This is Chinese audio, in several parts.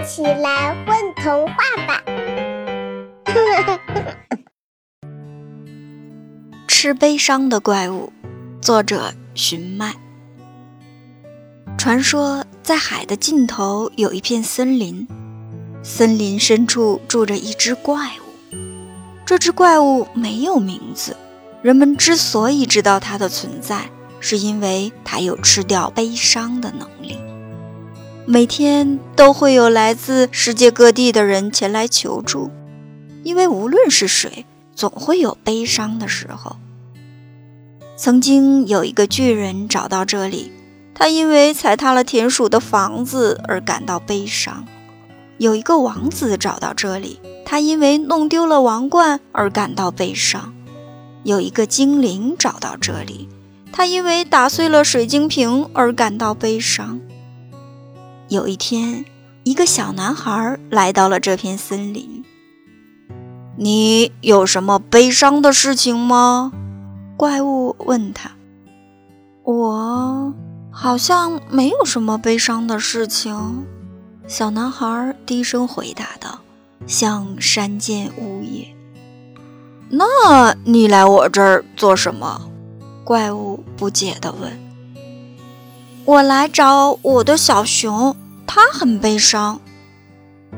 一起来混童话吧！吃悲伤的怪物，作者寻麦。传说在海的尽头有一片森林，森林深处住着一只怪物。这只怪物没有名字，人们之所以知道它的存在，是因为它有吃掉悲伤的能力。每天都会有来自世界各地的人前来求助，因为无论是谁，总会有悲伤的时候。曾经有一个巨人找到这里，他因为踩塌了田鼠的房子而感到悲伤；有一个王子找到这里，他因为弄丢了王冠而感到悲伤；有一个精灵找到这里，他因为打碎了水晶瓶而感到悲伤。有一天，一个小男孩来到了这片森林。你有什么悲伤的事情吗？怪物问他。我好像没有什么悲伤的事情。小男孩低声回答道，像山间呜咽。那你来我这儿做什么？怪物不解地问。我来找我的小熊，它很悲伤。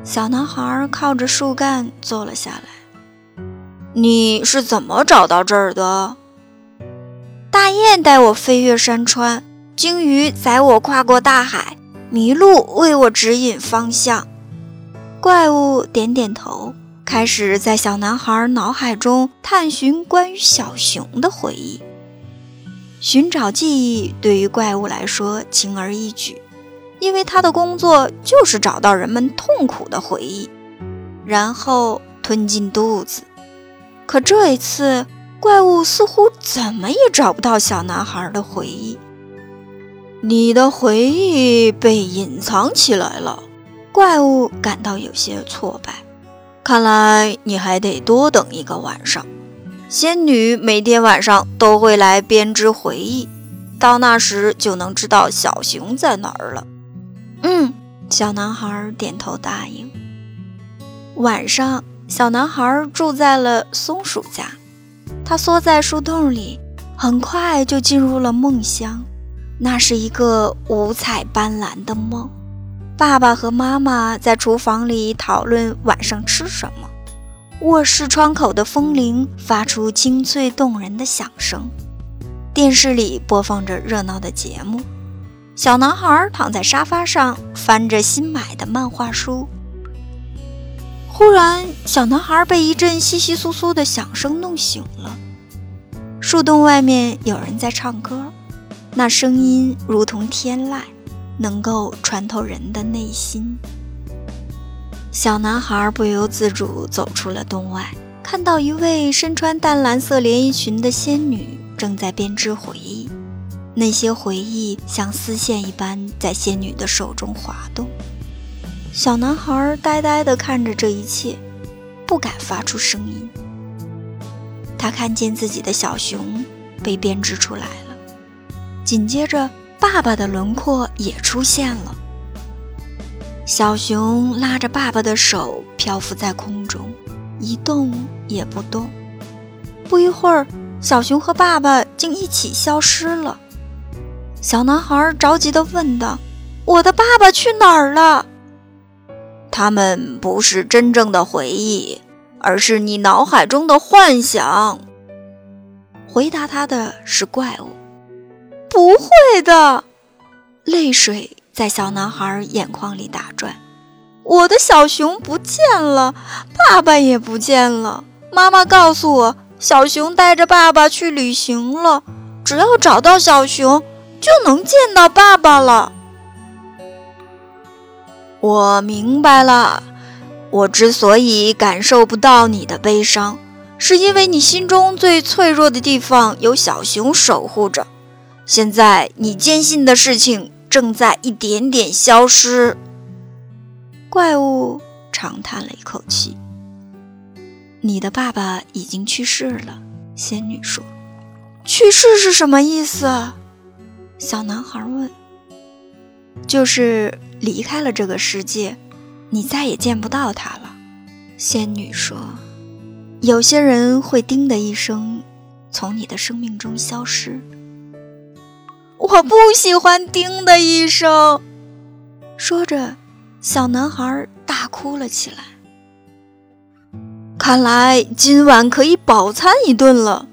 小男孩靠着树干坐了下来。你是怎么找到这儿的？大雁带我飞越山川，鲸鱼载我跨过大海，麋鹿为我指引方向。怪物点点头，开始在小男孩脑海中探寻关于小熊的回忆。寻找记忆对于怪物来说轻而易举，因为他的工作就是找到人们痛苦的回忆，然后吞进肚子。可这一次，怪物似乎怎么也找不到小男孩的回忆。你的回忆被隐藏起来了，怪物感到有些挫败。看来你还得多等一个晚上。仙女每天晚上都会来编织回忆，到那时就能知道小熊在哪儿了。嗯，小男孩点头答应。晚上，小男孩住在了松鼠家，他缩在树洞里，很快就进入了梦乡。那是一个五彩斑斓的梦。爸爸和妈妈在厨房里讨论晚上吃什么。卧室窗口的风铃发出清脆动人的响声，电视里播放着热闹的节目。小男孩躺在沙发上翻着新买的漫画书。忽然，小男孩被一阵窸窸窣窣的响声弄醒了。树洞外面有人在唱歌，那声音如同天籁，能够穿透人的内心。小男孩不由自主走出了洞外，看到一位身穿淡蓝色连衣裙的仙女正在编织回忆。那些回忆像丝线一般在仙女的手中滑动。小男孩呆呆地看着这一切，不敢发出声音。他看见自己的小熊被编织出来了，紧接着爸爸的轮廓也出现了。小熊拉着爸爸的手漂浮在空中，一动也不动。不一会儿，小熊和爸爸竟一起消失了。小男孩着急地问道：“我的爸爸去哪儿了？”他们不是真正的回忆，而是你脑海中的幻想。回答他的是怪物。不会的，泪水。在小男孩眼眶里打转，我的小熊不见了，爸爸也不见了。妈妈告诉我，小熊带着爸爸去旅行了。只要找到小熊，就能见到爸爸了。我明白了，我之所以感受不到你的悲伤，是因为你心中最脆弱的地方有小熊守护着。现在你坚信的事情。正在一点点消失。怪物长叹了一口气：“你的爸爸已经去世了。”仙女说。“去世是什么意思？”小男孩问。“就是离开了这个世界，你再也见不到他了。仙女说：“有些人会叮的一声，从你的生命中消失。”我不喜欢叮的一声。说着，小男孩大哭了起来。看来今晚可以饱餐一顿了。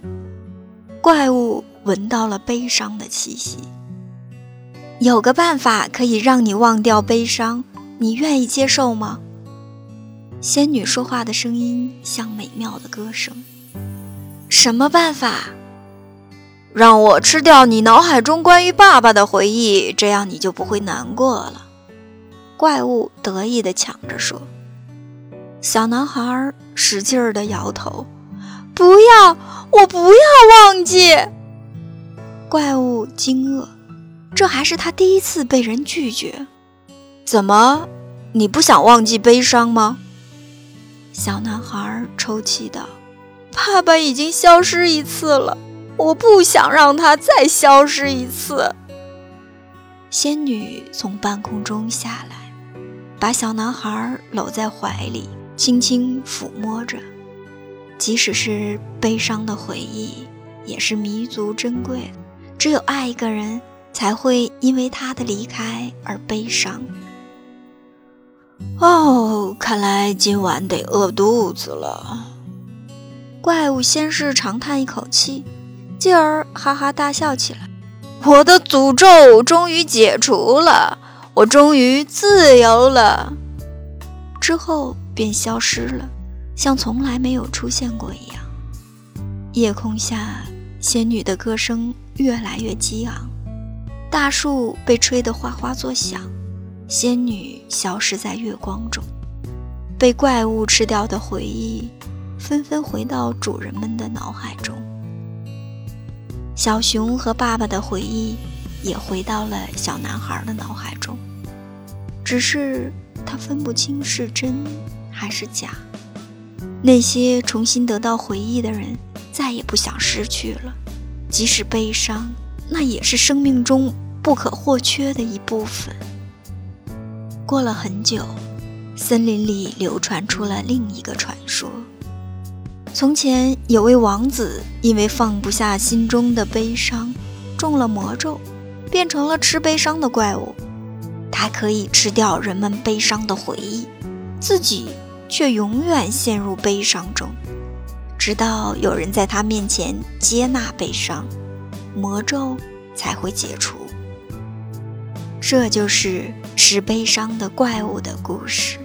怪物闻到了悲伤的气息。有个办法可以让你忘掉悲伤，你愿意接受吗？仙女说话的声音像美妙的歌声。什么办法？让我吃掉你脑海中关于爸爸的回忆，这样你就不会难过了。怪物得意地抢着说。小男孩使劲儿地摇头：“不要，我不要忘记。”怪物惊愕，这还是他第一次被人拒绝。怎么，你不想忘记悲伤吗？小男孩抽泣道：“爸爸已经消失一次了，我不想让他再消失一次。”仙女从半空中下来，把小男孩搂在怀里。轻轻抚摸着，即使是悲伤的回忆，也是弥足珍贵。只有爱一个人，才会因为他的离开而悲伤。哦，看来今晚得饿肚子了。怪物先是长叹一口气，继而哈哈大笑起来。我的诅咒终于解除了，我终于自由了。之后。便消失了，像从来没有出现过一样。夜空下，仙女的歌声越来越激昂，大树被吹得哗哗作响，仙女消失在月光中。被怪物吃掉的回忆，纷纷回到主人们的脑海中。小熊和爸爸的回忆，也回到了小男孩的脑海中，只是他分不清是真。还是假？那些重新得到回忆的人，再也不想失去了。即使悲伤，那也是生命中不可或缺的一部分。过了很久，森林里流传出了另一个传说：从前有位王子，因为放不下心中的悲伤，中了魔咒，变成了吃悲伤的怪物。他可以吃掉人们悲伤的回忆，自己。却永远陷入悲伤中，直到有人在他面前接纳悲伤，魔咒才会解除。这就是吃悲伤的怪物的故事。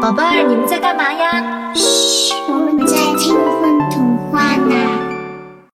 宝贝儿你们在干嘛呀？嘘我们在听